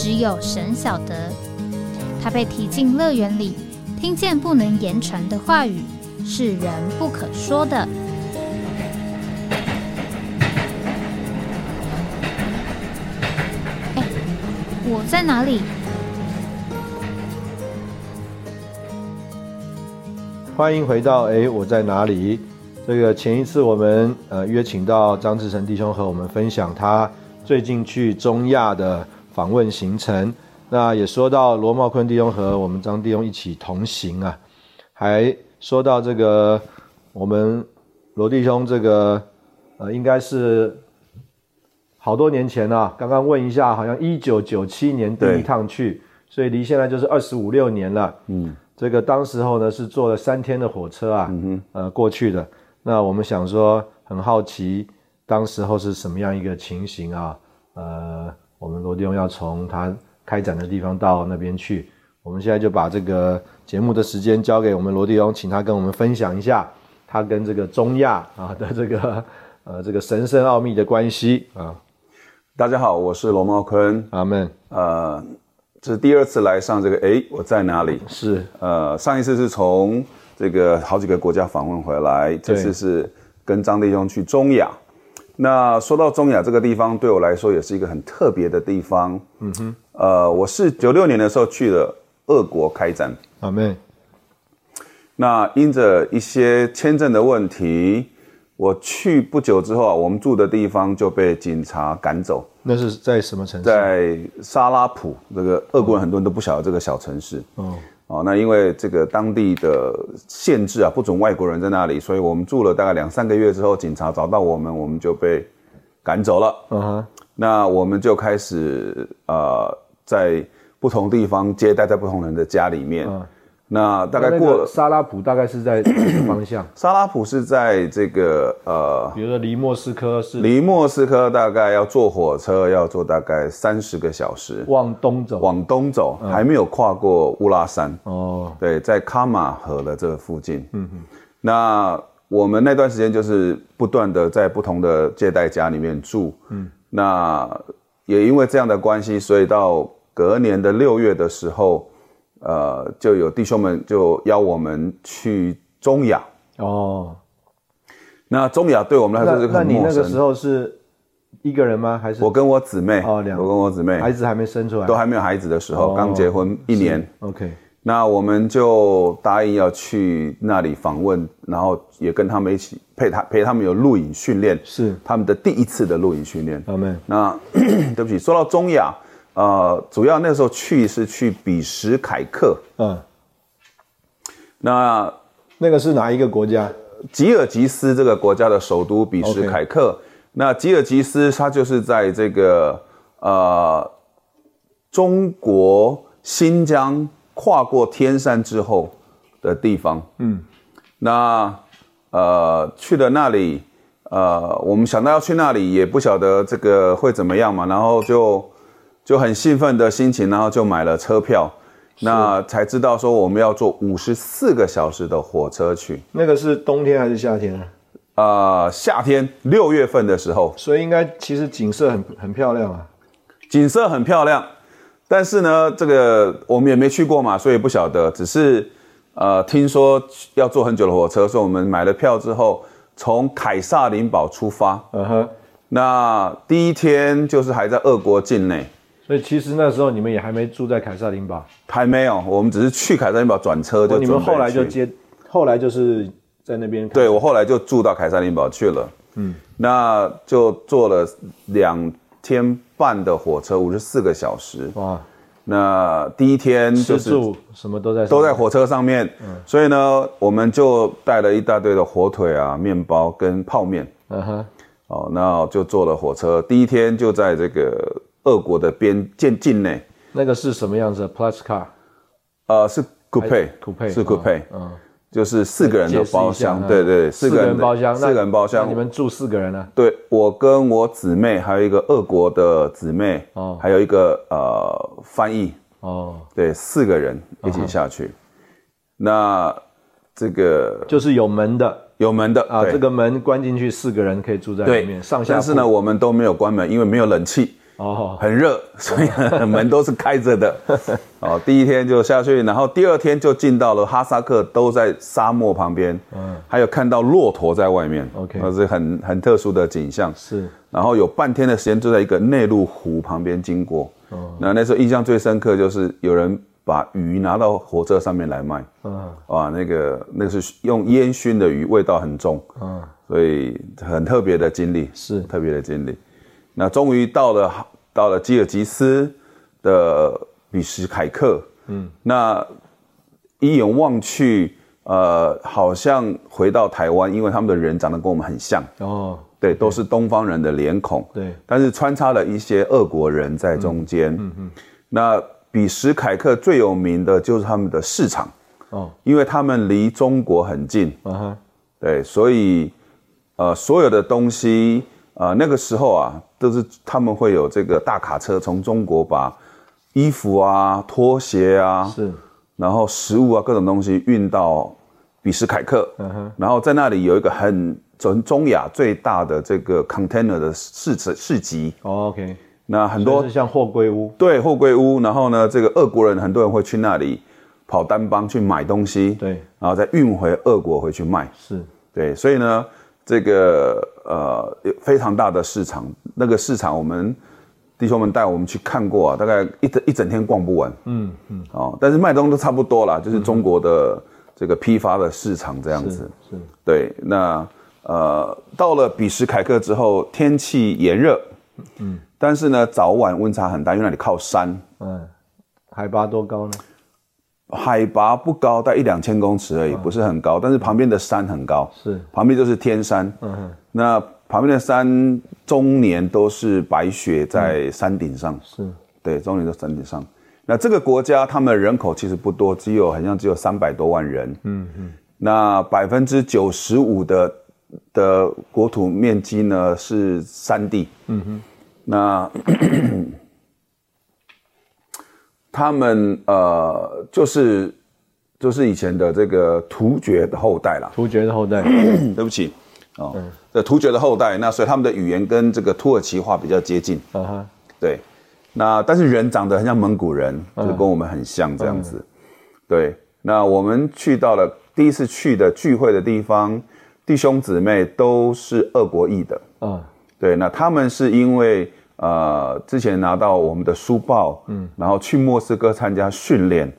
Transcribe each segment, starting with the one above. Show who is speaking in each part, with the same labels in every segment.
Speaker 1: 只有神晓得，他被提进乐园里，听见不能言传的话语，是人不可说的。哎，我在哪里？
Speaker 2: 欢迎回到哎，我在哪里？这个前一次我们呃约请到张志成弟兄和我们分享他最近去中亚的。访问行程，那也说到罗茂坤弟兄和我们张弟兄一起同行啊，还说到这个我们罗弟兄这个呃，应该是好多年前啊，刚刚问一下，好像一九九七年第一趟去，所以离现在就是二十五六年了。嗯，这个当时候呢是坐了三天的火车啊，呃过去的。那我们想说，很好奇当时候是什么样一个情形啊？呃。我们罗弟兄要从他开展的地方到那边去，我们现在就把这个节目的时间交给我们罗弟兄，请他跟我们分享一下他跟这个中亚啊的这个呃这个神圣奥秘的关系啊。
Speaker 3: 大家好，我是罗茂坤，
Speaker 2: 阿门。呃，
Speaker 3: 这是第二次来上这个，哎，我在哪里？
Speaker 2: 是
Speaker 3: 呃，上一次是从这个好几个国家访问回来，这次是跟张弟兄去中亚。那说到中亚这个地方，对我来说也是一个很特别的地方。嗯哼，呃，我是九六年的时候去了俄国开展。
Speaker 2: 阿妹。
Speaker 3: 那因着一些签证的问题，我去不久之后啊，我们住的地方就被警察赶走。
Speaker 2: 那是在什么城市？
Speaker 3: 在沙拉普，这个俄国人很多人都不晓得这个小城市。哦。哦，那因为这个当地的限制啊，不准外国人在那里，所以我们住了大概两三个月之后，警察找到我们，我们就被赶走了。嗯哼，那我们就开始呃，在不同地方接待在不同人的家里面。那大概过
Speaker 2: 沙拉普大概是在哪个方向？
Speaker 3: 沙拉普是在这个呃，
Speaker 2: 比如说离莫斯科是
Speaker 3: 离莫斯科大概要坐火车要坐大概三十个小时，
Speaker 2: 往东走，
Speaker 3: 往东走，还没有跨过乌拉山哦。对，在卡马河的这个附近。嗯哼，那我们那段时间就是不断的在不同的借贷家里面住。嗯，那也因为这样的关系，所以到隔年的六月的时候。呃，就有弟兄们就邀我们去中亚哦。那中亚对我们来说是很陌生。那
Speaker 2: 你那个时候是一个人吗？还是
Speaker 3: 我跟我姊妹？哦，两，我跟我姊妹，
Speaker 2: 孩子还没生出来，
Speaker 3: 都还没有孩子的时候，刚结婚一年。
Speaker 2: OK。
Speaker 3: 那我们就答应要去那里访问，然后也跟他们一起陪他陪他们有录影训练，
Speaker 2: 是
Speaker 3: 他们的第一次的录影训练。
Speaker 2: 阿门。
Speaker 3: 那 对不起，说到中亚。呃，主要那时候去是去比什凯克，嗯，那
Speaker 2: 那个是哪一个国家？
Speaker 3: 吉尔吉斯这个国家的首都比什凯克。那吉尔吉斯它就是在这个呃中国新疆跨过天山之后的地方。嗯，那呃去了那里，呃，我们想到要去那里，也不晓得这个会怎么样嘛，然后就。就很兴奋的心情，然后就买了车票，那才知道说我们要坐五十四个小时的火车去。
Speaker 2: 那个是冬天还是夏天啊？
Speaker 3: 呃，夏天六月份的时候，
Speaker 2: 所以应该其实景色很很漂亮啊。
Speaker 3: 景色很漂亮，但是呢，这个我们也没去过嘛，所以不晓得。只是呃，听说要坐很久的火车，所以我们买了票之后，从凯撒林堡出发。嗯哼，那第一天就是还在俄国境内。
Speaker 2: 所以其实那时候你们也还没住在凯撒林堡，
Speaker 3: 还没有，我们只是去凯撒林堡转车就。
Speaker 2: 你们后来就接，后来就是在那边。
Speaker 3: 对，我后来就住到凯撒林堡去了。嗯，那就坐了两天半的火车，五十四个小时。哇，那第一天就是
Speaker 2: 什么都在
Speaker 3: 都在火车上面。嗯，所以呢，我们就带了一大堆的火腿啊、面包跟泡面。嗯哼，哦，那就坐了火车，第一天就在这个。俄国的边境境内，
Speaker 2: 那个是什么样子？Plus car，
Speaker 3: 呃，是 coupe，是 coupe，
Speaker 2: 嗯，
Speaker 3: 就是四个人的包厢，对对，
Speaker 2: 四个人包厢，
Speaker 3: 四个人包厢，
Speaker 2: 你们住四个人呢？
Speaker 3: 对，我跟我姊妹，还有一个俄国的姊妹，哦，还有一个呃翻译，哦，对，四个人一起下去。那这个
Speaker 2: 就是有门的，
Speaker 3: 有门的
Speaker 2: 啊，这个门关进去，四个人可以住在里面，上下。
Speaker 3: 但是呢，我们都没有关门，因为没有冷气。哦，很热，所以门都是开着的。哦，第一天就下去，然后第二天就进到了哈萨克，都在沙漠旁边。嗯，还有看到骆驼在外面。
Speaker 2: OK，
Speaker 3: 那是很很特殊的景象。
Speaker 2: 是，
Speaker 3: 然后有半天的时间就在一个内陆湖旁边经过。哦，那那时候印象最深刻就是有人把鱼拿到火车上面来卖。嗯，哇，那个那是用烟熏的鱼，味道很重。嗯，所以很特别的经历，
Speaker 2: 是
Speaker 3: 特别的经历。那终于到了到了吉尔吉斯的比什凯克，嗯，那一眼望去，呃，好像回到台湾，因为他们的人长得跟我们很像。哦，对，都是东方人的脸孔，
Speaker 2: 对，
Speaker 3: 但是穿插了一些俄国人在中间，嗯嗯，那比什凯克最有名的就是他们的市场哦，因为他们离中国很近，嗯哼，对，所以呃，所有的东西。啊，那个时候啊，都是他们会有这个大卡车从中国把衣服啊、拖鞋啊，
Speaker 2: 是，
Speaker 3: 然后食物啊各种东西运到比什凯克，嗯哼，然后在那里有一个很中中亚最大的这个 container 的市市市集。
Speaker 2: OK，
Speaker 3: 那很多
Speaker 2: 是像货柜屋，
Speaker 3: 对，货柜屋。然后呢，这个俄国人很多人会去那里跑单帮去买东西，
Speaker 2: 对，
Speaker 3: 然后再运回俄国回去卖，
Speaker 2: 是
Speaker 3: 对，所以呢。这个呃非常大的市场，那个市场我们弟兄们带我们去看过啊，大概一整一整天逛不完。嗯嗯，哦，但是卖东西都差不多啦，就是中国的这个批发的市场这样子。
Speaker 2: 是，
Speaker 3: 对。那呃，到了比什凯克之后，天气炎热，嗯，但是呢早晚温差很大，因为那里靠山。嗯，
Speaker 2: 海拔多高呢？
Speaker 3: 海拔不高，在一两千公尺而已，不是很高。但是旁边的山很高，
Speaker 2: 是
Speaker 3: 旁边就是天山。嗯哼，那旁边的山终年都是白雪在山顶上。
Speaker 2: 是，
Speaker 3: 对，终年在山顶上。那这个国家，他们人口其实不多，只有好像只有三百多万人。嗯嗯，那百分之九十五的的国土面积呢是山地。嗯哼，那。他们呃，就是就是以前的这个突厥的后代啦。
Speaker 2: 突厥的后代，
Speaker 3: 对不起，哦，这突厥的后代，那所以他们的语言跟这个土耳其话比较接近。啊哈，对，那但是人长得很像蒙古人，就跟我们很像这样子。对，那我们去到了第一次去的聚会的地方，弟兄姊妹都是俄国裔的。啊，对，那他们是因为。呃，之前拿到我们的书报，嗯，然后去莫斯科参加训练，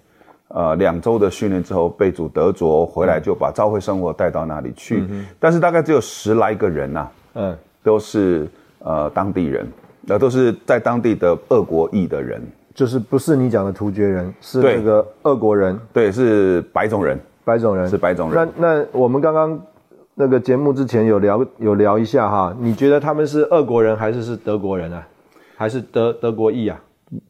Speaker 3: 呃，两周的训练之后被主得着，回来就把教会生活带到那里去。但是大概只有十来个人呐，嗯，都是呃当地人，那都是在当地的俄国裔的人，
Speaker 2: 就是不是你讲的突厥人，是那个俄国人，
Speaker 3: 对，是白种人，
Speaker 2: 白种人
Speaker 3: 是白种人。
Speaker 2: 那那我们刚刚。那个节目之前有聊有聊一下哈，你觉得他们是俄国人还是是德国人啊？还是德德国裔啊？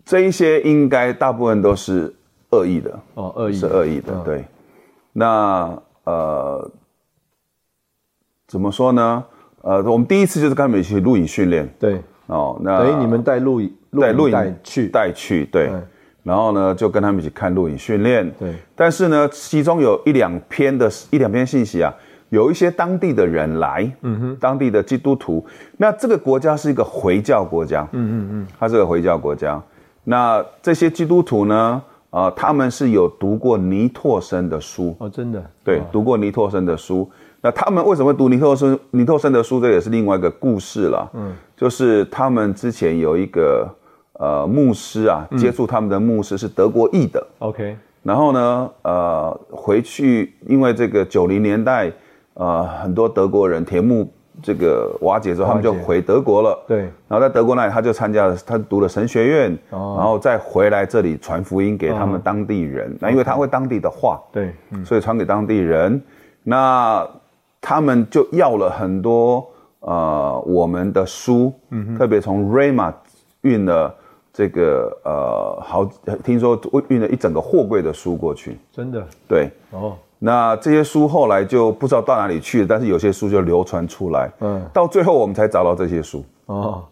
Speaker 3: 这一些应该大部分都是恶意的
Speaker 2: 哦，恶意
Speaker 3: 是恶意的。对，那呃，怎么说呢？呃，我们第一次就是跟他们一起录影训练。
Speaker 2: 对哦，那等于你们带录影带录影去
Speaker 3: 带去对，然后呢就跟他们一起看录影训练。
Speaker 2: 对，
Speaker 3: 但是呢，其中有一两篇的一两篇信息啊。有一些当地的人来，嗯哼，当地的基督徒，那这个国家是一个回教国家，嗯嗯嗯，它是个回教国家。那这些基督徒呢，啊，他们是有读过尼托生的书。
Speaker 2: 哦，真的，
Speaker 3: 对，读过尼托生的书。那他们为什么读尼托生尼托生的书？这也是另外一个故事了，嗯，就是他们之前有一个呃牧师啊，接触他们的牧师是德国裔的
Speaker 2: ，OK，
Speaker 3: 然后呢，呃，回去因为这个九零年代。呃，很多德国人铁幕这个瓦解之后，他们就回德国了。
Speaker 2: 对，
Speaker 3: 然后在德国那里，他就参加了，他读了神学院，然后再回来这里传福音给他们当地人。那因为他会当地的话，
Speaker 2: 对，
Speaker 3: 所以传给当地人。那他们就要了很多呃我们的书，特别从 Rama 运了这个呃，好，听说运了一整个货柜的书过去，
Speaker 2: 真的，
Speaker 3: 对，哦，那这些书后来就不知道到哪里去了，但是有些书就流传出来，嗯，到最后我们才找到这些书，哦，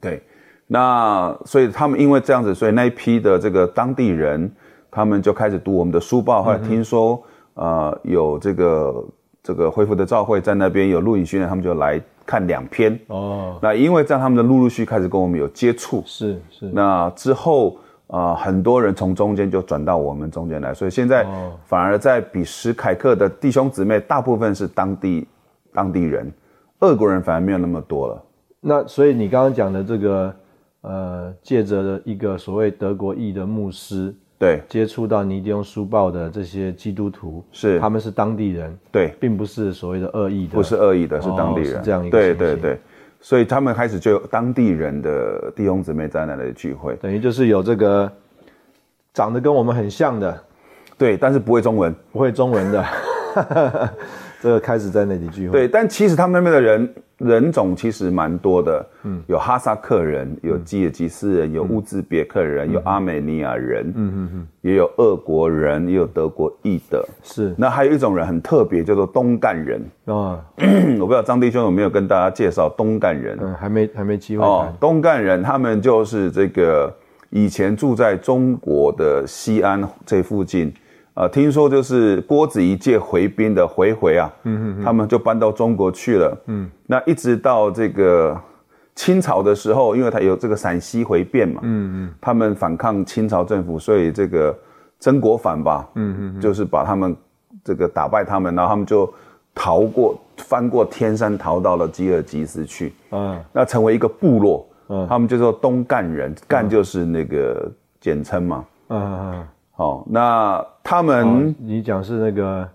Speaker 3: 对，那所以他们因为这样子，所以那一批的这个当地人，他们就开始读我们的书报，后来听说，呃，有这个这个恢复的召会在那边有录影训练，他们就来。看两篇。哦，那因为这样，他们的陆陆续开始跟我们有接触，
Speaker 2: 是是。
Speaker 3: 那之后啊，很多人从中间就转到我们中间来，所以现在反而在比什凯克的弟兄姊妹，大部分是当地当地人，俄国人反而没有那么多了。
Speaker 2: 那所以你刚刚讲的这个，呃，借着一个所谓德国裔的牧师。
Speaker 3: 对，
Speaker 2: 接触到尼迪翁书报的这些基督徒
Speaker 3: 是，
Speaker 2: 他们是当地人，
Speaker 3: 对，
Speaker 2: 并不是所谓的恶意的，
Speaker 3: 不是恶意的，是当地人，
Speaker 2: 是这样一个
Speaker 3: 对对对，所以他们开始就有当地人的弟兄姊妹在那里聚会，
Speaker 2: 等于就是有这个长得跟我们很像的，
Speaker 3: 对，但是不会中文，
Speaker 2: 不会中文的，这个开始在那里聚会，
Speaker 3: 对，但其实他们那边的人。人种其实蛮多的，嗯，有哈萨克人，有吉尔吉斯人，有乌兹别克人，有阿美尼亚人，嗯嗯嗯，也有俄国人，也有德国裔的，
Speaker 2: 是。
Speaker 3: 那还有一种人很特别，叫做东干人啊。我不知道张弟兄有没有跟大家介绍东干人？
Speaker 2: 嗯，还没还没机会哦。
Speaker 3: 东干人他们就是这个以前住在中国的西安这附近。啊，听说就是郭子仪借回兵的回回啊，嗯嗯，他们就搬到中国去了，嗯，那一直到这个清朝的时候，因为他有这个陕西回变嘛，嗯嗯，他们反抗清朝政府，所以这个曾国藩吧，嗯嗯，就是把他们这个打败他们，然后他们就逃过翻过天山，逃到了吉尔吉斯去，嗯，那成为一个部落，嗯，他们就说东干人，干就是那个简称嘛，嗯嗯。好，那他们
Speaker 2: 你讲是那个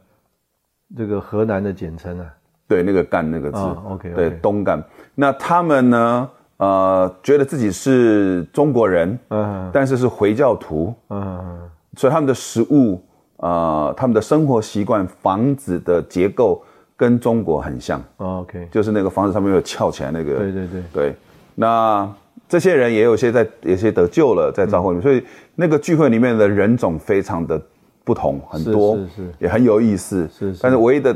Speaker 2: 这个河南的简称啊？
Speaker 3: 对，那个赣那个字
Speaker 2: ，OK，
Speaker 3: 对，东赣。那他们呢？呃，觉得自己是中国人，嗯，但是是回教徒，嗯，所以他们的食物，呃，他们的生活习惯，房子的结构跟中国很像
Speaker 2: ，OK，
Speaker 3: 就是那个房子上面有翘起来那个，
Speaker 2: 对对对
Speaker 3: 对，那。这些人也有些在，有些得救了，在召会里面，所以那个聚会里面的人种非常的不同，很多，
Speaker 2: 是是，
Speaker 3: 也很有意思，
Speaker 2: 是。
Speaker 3: 但是唯一的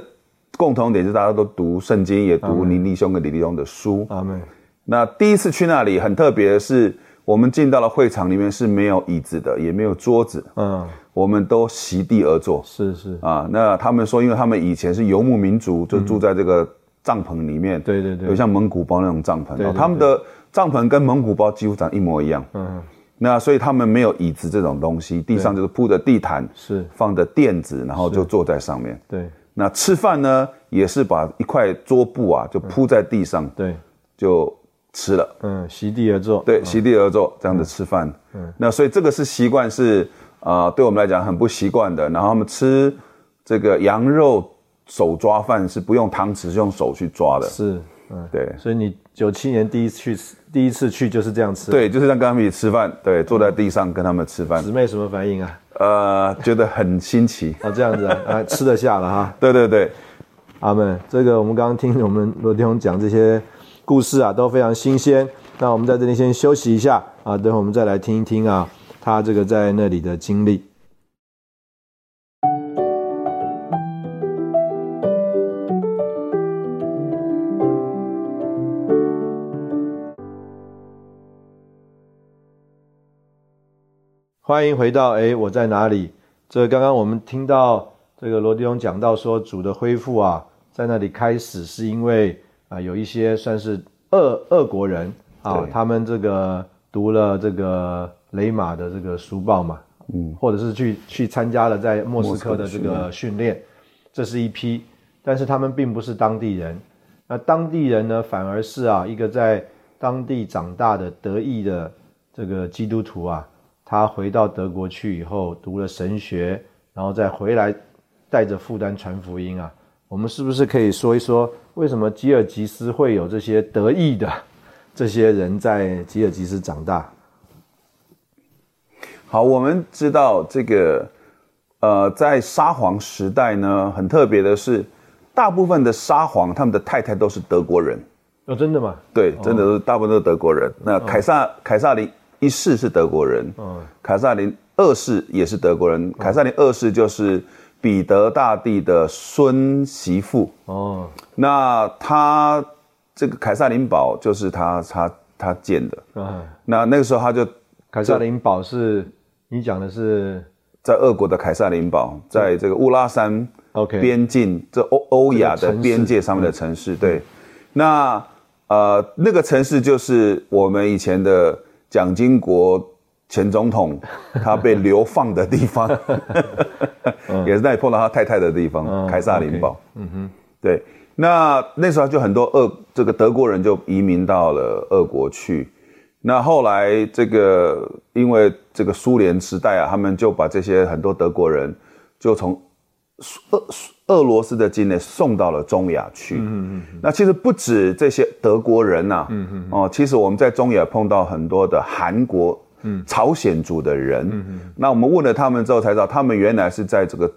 Speaker 3: 共同点是大家都读圣经，也读林立兄跟李立兄的书。
Speaker 2: 阿门。
Speaker 3: 那第一次去那里很特别的是，我们进到了会场里面是没有椅子的，也没有桌子，嗯，我们都席地而坐。
Speaker 2: 是是。
Speaker 3: 啊，那他们说，因为他们以前是游牧民族，就住在这个帐篷里面，
Speaker 2: 对对对，
Speaker 3: 有像蒙古包那种帐篷，他们的。帐篷跟蒙古包几乎长一模一样，嗯，那所以他们没有椅子这种东西，地上就是铺的地毯，
Speaker 2: 是
Speaker 3: 放的垫子，然后就坐在上面。
Speaker 2: 对，
Speaker 3: 那吃饭呢，也是把一块桌布啊，就铺在地上，
Speaker 2: 对，
Speaker 3: 就吃了。
Speaker 2: 嗯，席地而坐，
Speaker 3: 对，席地而坐这样子吃饭。嗯，那所以这个是习惯，是啊，对我们来讲很不习惯的。然后他们吃这个羊肉手抓饭是不用汤匙，是用手去抓的。
Speaker 2: 是，
Speaker 3: 嗯，对。
Speaker 2: 所以你九七年第一次去。第一次去就是这样吃，
Speaker 3: 对，就是像跟他们一起吃饭，对，坐在地上跟他们吃饭。
Speaker 2: 姊妹什么反应啊？
Speaker 3: 呃，觉得很新奇
Speaker 2: 啊，这样子啊，吃得下了哈。
Speaker 3: 对对对，
Speaker 2: 阿门。这个我们刚刚听我们罗弟兄讲这些故事啊，都非常新鲜。那我们在这里先休息一下啊，等会我们再来听一听啊，他这个在那里的经历。欢迎回到哎，我在哪里？这刚刚我们听到这个罗迪翁讲到说，主的恢复啊，在那里开始是因为啊，有一些算是俄俄国人啊，他们这个读了这个雷马的这个书报嘛，嗯，或者是去去参加了在莫斯科的这个训练，这是一批，但是他们并不是当地人，那当地人呢，反而是啊，一个在当地长大的得意的这个基督徒啊。他回到德国去以后，读了神学，然后再回来，带着负担传福音啊。我们是不是可以说一说，为什么吉尔吉斯会有这些得意的 这些人在吉尔吉斯长大？
Speaker 3: 好，我们知道这个，呃，在沙皇时代呢，很特别的是，大部分的沙皇他们的太太都是德国人。
Speaker 2: 哦，真的吗？
Speaker 3: 对，真的是大部分都是德国人。那凯撒，凯撒林。一世是德国人，嗯，凯撒林二世也是德国人。凯撒林二世就是彼得大帝的孙媳妇。哦，那他这个凯撒林堡就是他他他建的。嗯，那那个时候他就
Speaker 2: 凯撒林堡是你讲的是
Speaker 3: 在俄国的凯撒林堡，在这个乌拉山。
Speaker 2: OK，
Speaker 3: 边境这欧欧亚的边界上面的城市，对，那呃那个城市就是我们以前的蒋经国前总统 他被流放的地方，也是那里碰到他太太的地方，凯撒林堡。嗯哼，对，那那时候就很多俄这个德国人就移民到了俄国去，那后来这个因为这个苏联时代啊，他们就把这些很多德国人就从俄俄罗斯的境内送到了中亚去。嗯嗯那其实不止这些德国人呐。嗯嗯。哦，其实我们在中亚碰到很多的韩国、嗯，朝鲜族的人。嗯嗯。那我们问了他们之后才知道，他们原来是在这个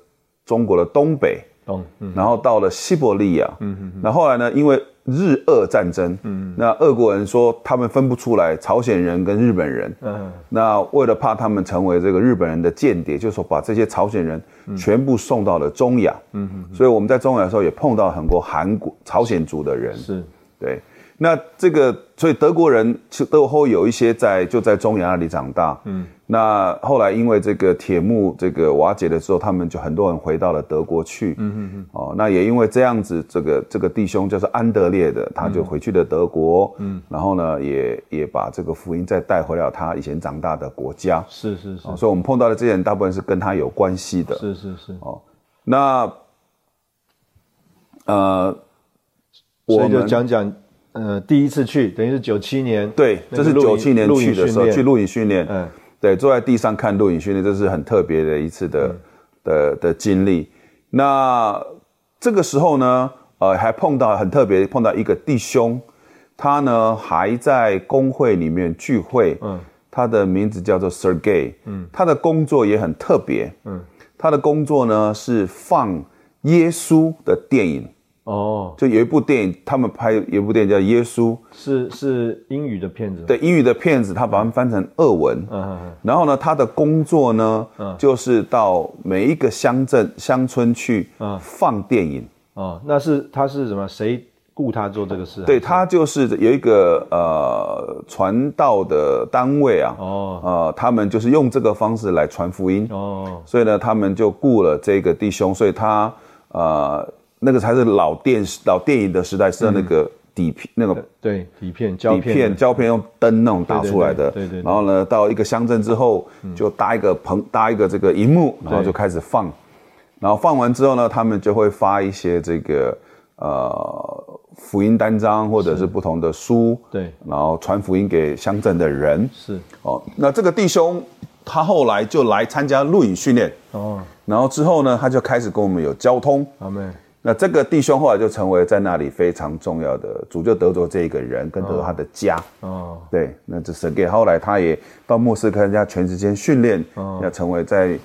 Speaker 3: 中国的东北。东。然后到了西伯利亚。嗯嗯。那后来呢？因为日俄战争，嗯，那俄国人说他们分不出来朝鲜人跟日本人，嗯，那为了怕他们成为这个日本人的间谍，就说把这些朝鲜人全部送到了中亚，嗯嗯，所以我们在中亚的时候也碰到很多韩国朝鲜族的人，
Speaker 2: 是，
Speaker 3: 对。那这个，所以德国人都会有一些在就在中亚那里长大，嗯，那后来因为这个铁幕这个瓦解的时候，他们就很多人回到了德国去，嗯嗯嗯，哦，那也因为这样子，这个这个弟兄就是安德烈的，他就回去了德国，嗯，然后呢，也也把这个福音再带回了他以前长大的国家，
Speaker 2: 是是是，所
Speaker 3: 以我们碰到的这些人大部分是跟他有关系的，
Speaker 2: 是是是，哦，
Speaker 3: 那，
Speaker 2: 呃，我们就讲讲。呃，第一次去等于是九七年，
Speaker 3: 对，这是九七年去的时候去录影训练，嗯，对，坐在地上看录影训练，这是很特别的一次的的的经历。那这个时候呢，呃，还碰到很特别，碰到一个弟兄，他呢还在工会里面聚会，嗯，他的名字叫做 Sergey，嗯，他的工作也很特别，嗯，他的工作呢是放耶稣的电影。哦，就有一部电影，他们拍有一部电影叫《耶稣》，
Speaker 2: 是是英语的片子。
Speaker 3: 对，英语的片子，他把它们翻成俄文。嗯嗯嗯。然后呢，他的工作呢，就是到每一个乡镇、乡村去放电影。
Speaker 2: 哦，那是他是什么？谁雇他做这个事？
Speaker 3: 对他就是有一个呃传道的单位啊。哦。呃，他们就是用这个方式来传福音。哦。所以呢，他们就雇了这个弟兄，所以他呃。那个才是老电视、老电影的时代，是那个底片，那个
Speaker 2: 对底片、胶
Speaker 3: 片、胶片用灯那种打出来的。
Speaker 2: 对对。
Speaker 3: 然后呢，到一个乡镇之后，就搭一个棚，搭一个这个荧幕，然后就开始放。然后放完之后呢，他们就会发一些这个呃福音单张，或者是不同的书。
Speaker 2: 对。
Speaker 3: 然后传福音给乡镇的人。
Speaker 2: 是。
Speaker 3: 哦，那这个弟兄他后来就来参加录影训练。哦。然后之后呢，他就开始跟我们有交通。
Speaker 2: 阿妹。
Speaker 3: 那这个弟兄后来就成为在那里非常重要的主，就德州这一个人跟德州他的家。哦，对，那这是给后来他也到莫斯科人家全时间训练，要成为在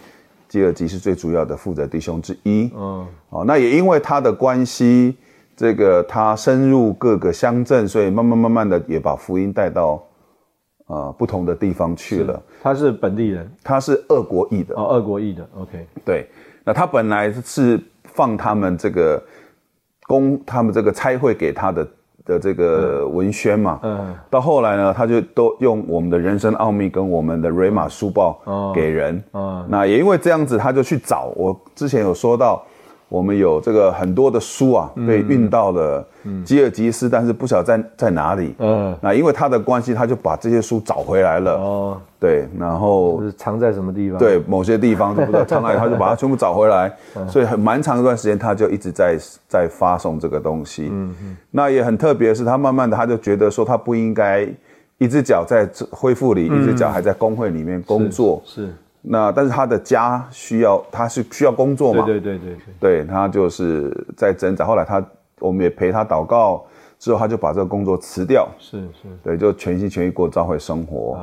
Speaker 3: 基尔吉是最主要的负责弟兄之一。嗯，哦，那也因为他的关系，这个他深入各个乡镇，所以慢慢慢慢的也把福音带到呃不同的地方去了。
Speaker 2: 他是本地人，
Speaker 3: 他是俄国裔的。
Speaker 2: 哦，俄国裔的。OK，
Speaker 3: 对，那他本来是。放他们这个公，他们这个差会给他的的这个文宣嘛，嗯，到后来呢，他就都用我们的人生奥秘跟我们的瑞玛书报给人，嗯，那也因为这样子，他就去找我之前有说到。我们有这个很多的书啊，被运到了吉尔吉斯，但是不晓得在在哪里。嗯，那因为他的关系，他就把这些书找回来了。哦，对，然后
Speaker 2: 藏在什么地方？
Speaker 3: 对，某些地方都不知道藏哪里，他就把它全部找回来。所以很蛮长一段时间，他就一直在在发送这个东西。嗯嗯，那也很特别，是他慢慢的他就觉得说，他不应该一只脚在恢复里，一只脚还在工会里面工作。
Speaker 2: 是。
Speaker 3: 那但是他的家需要，他是需要工作嘛？
Speaker 2: 对对对对
Speaker 3: 对，他就是在挣扎。后来他，我们也陪他祷告，之后他就把这个工作辞掉。
Speaker 2: 是是，
Speaker 3: 对，就全心全意过教会生活。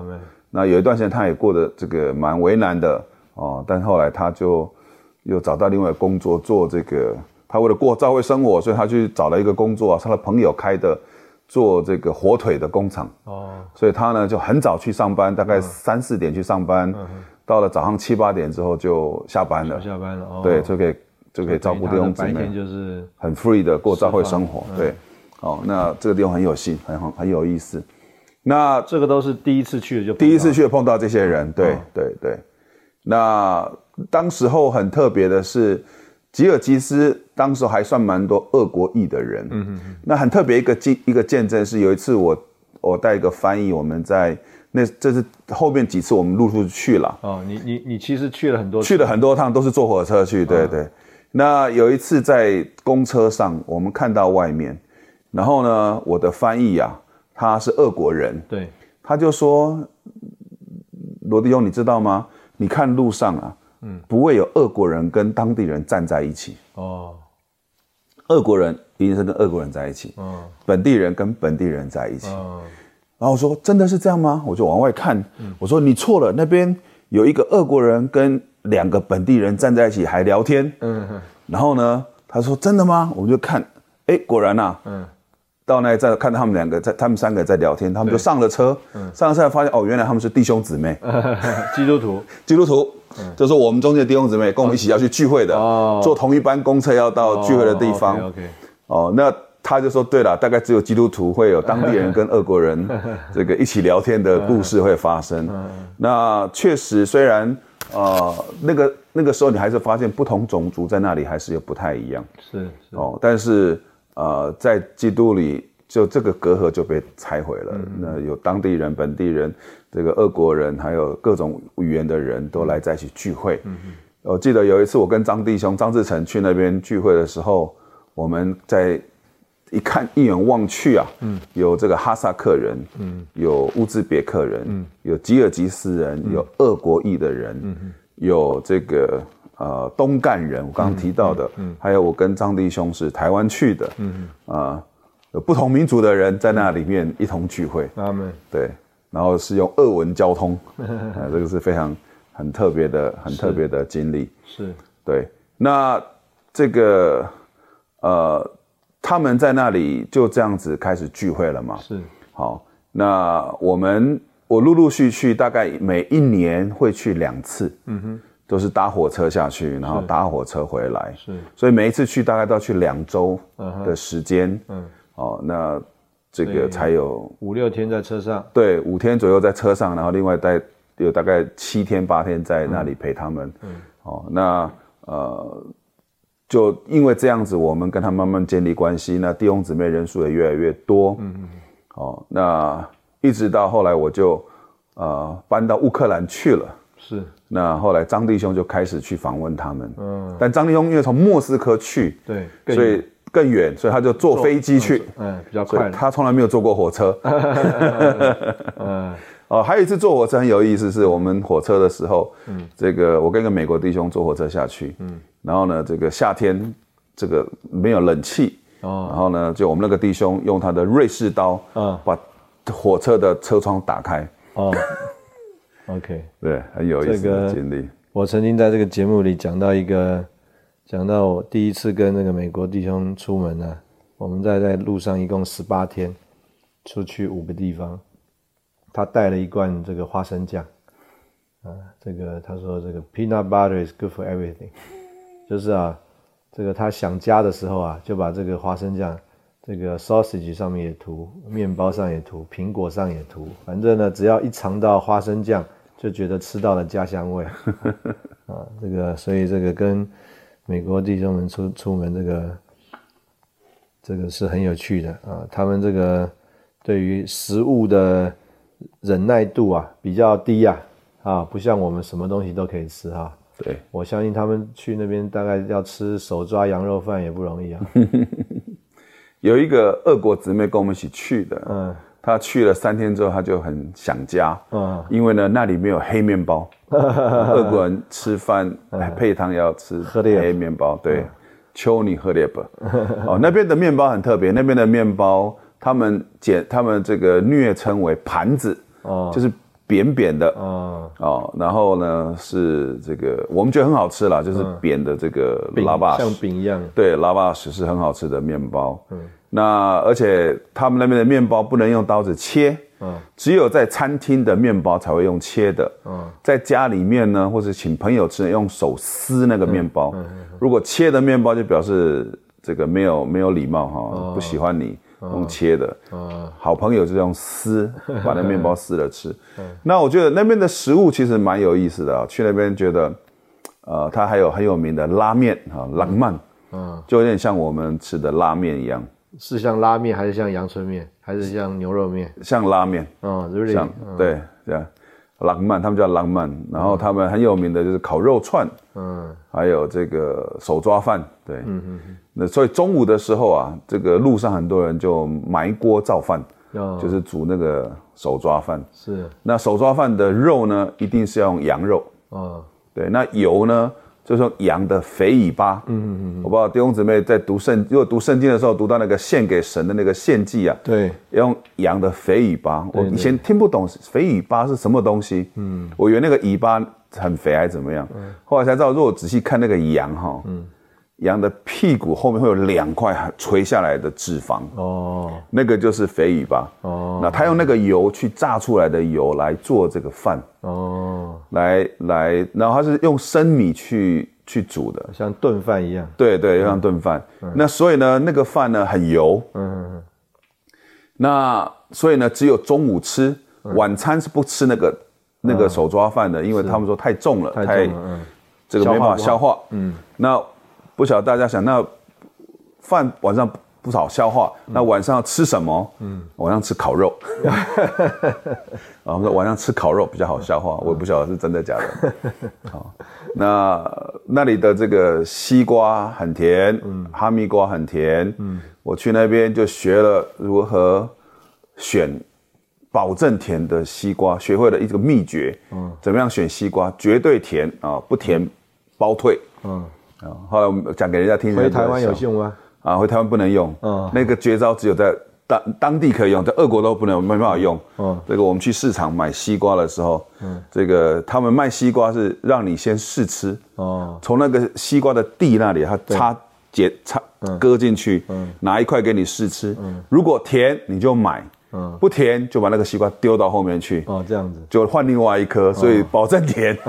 Speaker 3: 那有一段时间他也过得这个蛮为难的哦，但后来他就又找到另外工作做这个。他为了过教会生活，所以他去找了一个工作，他的朋友开的做这个火腿的工厂哦，所以他呢就很早去上班，大概三四点去上班，到了早上七八点之后就下班了，
Speaker 2: 下班了，哦，
Speaker 3: 对，就可以就可以照顾弟兄姊妹，
Speaker 2: 就是
Speaker 3: 很 free 的过教会生活，对，哦，那这个地方很有戏，很很很有意思。那
Speaker 2: 这个都是第一次去的，就
Speaker 3: 第一次去碰到这些人，对对对。那当时候很特别的是，吉尔吉斯当时还算蛮多俄国裔的人。嗯嗯。那很特别一个见一个见证是，有一次我我带一个翻译，我们在那这是后面几次我们陆续去了。哦，
Speaker 2: 你你你其实去了很多
Speaker 3: 去了很多趟，都是坐火车去。对对。那有一次在公车上，我们看到外面，然后呢，我的翻译啊。他是俄国人，
Speaker 2: 对，
Speaker 3: 他就说：“罗迪翁，你知道吗？你看路上啊，嗯，不会有俄国人跟当地人站在一起哦。俄国人一定是跟俄国人在一起，嗯，本地人跟本地人在一起。然后我说：真的是这样吗？我就往外看，我说你错了，那边有一个俄国人跟两个本地人站在一起还聊天。嗯，然后呢，他说真的吗？我们就看，哎，果然呐，嗯。”到那再看到他们两个在，他们三个在聊天，他们就上了车，上了车发现哦，原来他们是弟兄姊妹，
Speaker 2: 基督徒，
Speaker 3: 基督徒，就是我们中间的弟兄姊妹，跟我们一起要去聚会的，坐同一班公车要到聚会的地方。
Speaker 2: OK，
Speaker 3: 哦，那他就说对了，大概只有基督徒会有当地人跟俄国人 这个一起聊天的故事会发生。那确实，虽然呃那个那个时候你还是发现不同种族在那里还是有不太一样，
Speaker 2: 是是哦，
Speaker 3: 但是。呃，在基督里，就这个隔阂就被拆毁了。那有当地人、本地人，这个俄国人，还有各种语言的人都来在一起聚会。我记得有一次，我跟张弟兄、张志成去那边聚会的时候，我们在一看一眼望去啊，嗯有这个哈萨克人，嗯有乌兹别克人，嗯有吉尔吉斯人，有俄国裔的人，嗯。有这个。呃，东干人，我刚刚提到的，嗯，还有我跟张弟兄是台湾去的，嗯。啊，有不同民族的人在那里面一同聚会，他们对，然后是用俄文交通，啊，这个是非常很特别的、很特别的经历，
Speaker 2: 是。
Speaker 3: 对。那这个呃，他们在那里就这样子开始聚会了嘛？
Speaker 2: 是。
Speaker 3: 好，那我们我陆陆续续大概每一年会去两次，嗯哼。都是搭火车下去，然后搭火车回来，
Speaker 2: 是，
Speaker 3: 所以每一次去大概都要去两周的时间，嗯，哦，那这个才有
Speaker 2: 五六天在车上，
Speaker 3: 对，五天左右在车上，然后另外带有大概七天八天在那里陪他们，嗯，哦，那呃，就因为这样子，我们跟他慢慢建立关系，那弟兄姊妹人数也越来越多，嗯嗯，哦，那一直到后来我就呃搬到乌克兰去了。
Speaker 2: 是，
Speaker 3: 那后来张弟兄就开始去访问他们，嗯，但张弟兄因为从莫斯科去，
Speaker 2: 对，
Speaker 3: 所以更远，所以他就坐飞机去，
Speaker 2: 嗯，比较快。
Speaker 3: 他从来没有坐过火车，嗯，哦，还有一次坐火车很有意思，是我们火车的时候，嗯，这个我跟一个美国弟兄坐火车下去，嗯，然后呢，这个夏天这个没有冷气，哦，然后呢，就我们那个弟兄用他的瑞士刀，嗯，把火车的车窗打开，哦。
Speaker 2: OK，
Speaker 3: 对，很有意思的经历。
Speaker 2: 我曾经在这个节目里讲到一个，讲到我第一次跟那个美国弟兄出门呢，我们在在路上一共十八天，出去五个地方，他带了一罐这个花生酱，啊，这个他说这个 peanut butter is good for everything，就是啊，这个他想家的时候啊，就把这个花生酱。这个 sausage 上面也涂，面包上也涂，苹果上也涂，反正呢，只要一尝到花生酱，就觉得吃到了家乡味。啊，这个，所以这个跟美国弟兄们出出门，这个这个是很有趣的啊。他们这个对于食物的忍耐度啊比较低呀，啊，不像我们什么东西都可以吃哈。
Speaker 3: 对，
Speaker 2: 我相信他们去那边大概要吃手抓羊肉饭也不容易啊。
Speaker 3: 有一个俄国姊妹跟我们一起去的，嗯，她去了三天之后，她就很想家，嗯，因为呢那里面有黑面包，俄国人吃饭配汤要吃黑面包，对，丘尼赫列布，哦，那边的面包很特别，那边的面包他们简他们这个略称为盘子，哦，就是扁扁的。哦。哦，然后呢是这个我们觉得很好吃啦，就是扁的这个拉巴
Speaker 2: 像饼一样，
Speaker 3: 对，拉巴什是很好吃的面包。嗯，那而且他们那边的面包不能用刀子切，嗯，只有在餐厅的面包才会用切的。嗯，在家里面呢，或者请朋友吃，用手撕那个面包。嗯如果切的面包就表示这个没有没有礼貌哈，不喜欢你。用切的，好朋友就用撕，把那面包撕了吃。那我觉得那边的食物其实蛮有意思的啊，去那边觉得，呃，它还有很有名的拉面啊，浪漫，嗯，就有点像我们吃的拉面一样。
Speaker 2: 是像拉面，还是像阳春面，还是像牛肉面？
Speaker 3: 像拉面，
Speaker 2: 哦，就是？
Speaker 3: 像对这样。浪漫，他们叫浪漫，然后他们很有名的就是烤肉串，嗯，还有这个手抓饭，对，嗯嗯嗯。那所以中午的时候啊，这个路上很多人就埋锅造饭，就是煮那个手抓饭。
Speaker 2: 是。
Speaker 3: 那手抓饭的肉呢，一定是要用羊肉，哦，对，那油呢？就是用羊的肥尾巴，嗯嗯嗯，我不知道弟兄姊妹在读圣，如果读圣经的时候读到那个献给神的那个献祭啊，
Speaker 2: 对，
Speaker 3: 用羊的肥尾巴，我以前听不懂肥尾巴是什么东西，嗯，我以为那个尾巴很肥还是怎么样，后来才知道，如果仔细看那个羊哈，嗯。羊的屁股后面会有两块垂下来的脂肪哦，那个就是肥尾巴哦。那他用那个油去炸出来的油来做这个饭哦，来来，然后他是用生米去去煮的，
Speaker 2: 像炖饭一样。
Speaker 3: 对对，像炖饭。那所以呢，那个饭呢很油。嗯。那所以呢，只有中午吃，晚餐是不吃那个那个手抓饭的，因为他们说太重了，太这个没办法消化。嗯。那。不晓得大家想，那饭晚上不好消化，那晚上要吃什么？嗯，晚上吃烤肉。啊，我说晚上吃烤肉比较好消化，我也不晓得是真的假的。好，那那里的这个西瓜很甜，哈密瓜很甜。嗯，我去那边就学了如何选保证甜的西瓜，学会了一个秘诀。嗯，怎么样选西瓜？绝对甜啊，不甜包退。嗯。啊，后来我们讲给人家听。
Speaker 2: 回台湾有用吗？
Speaker 3: 啊，回台湾不能用。嗯，那个绝招只有在当当地可以用，在俄国都不能没办法用。嗯，这个我们去市场买西瓜的时候，嗯，这个他们卖西瓜是让你先试吃。哦，从那个西瓜的蒂那里，他插结插割进去，嗯，拿一块给你试吃。嗯，如果甜你就买。嗯，不甜就把那个西瓜丢到后面去
Speaker 2: 哦，这样子
Speaker 3: 就换另外一颗，所以保证甜。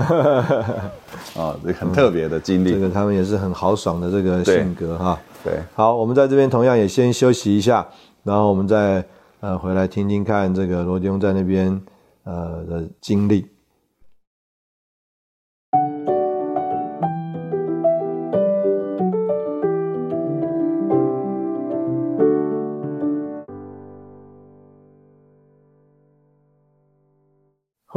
Speaker 3: 啊，这很特别的经历。
Speaker 2: 这个他们也是很豪爽的这个性格哈。
Speaker 3: 对，
Speaker 2: 好，我们在这边同样也先休息一下，然后我们再呃回来听听看这个罗迪翁在那边呃的经历。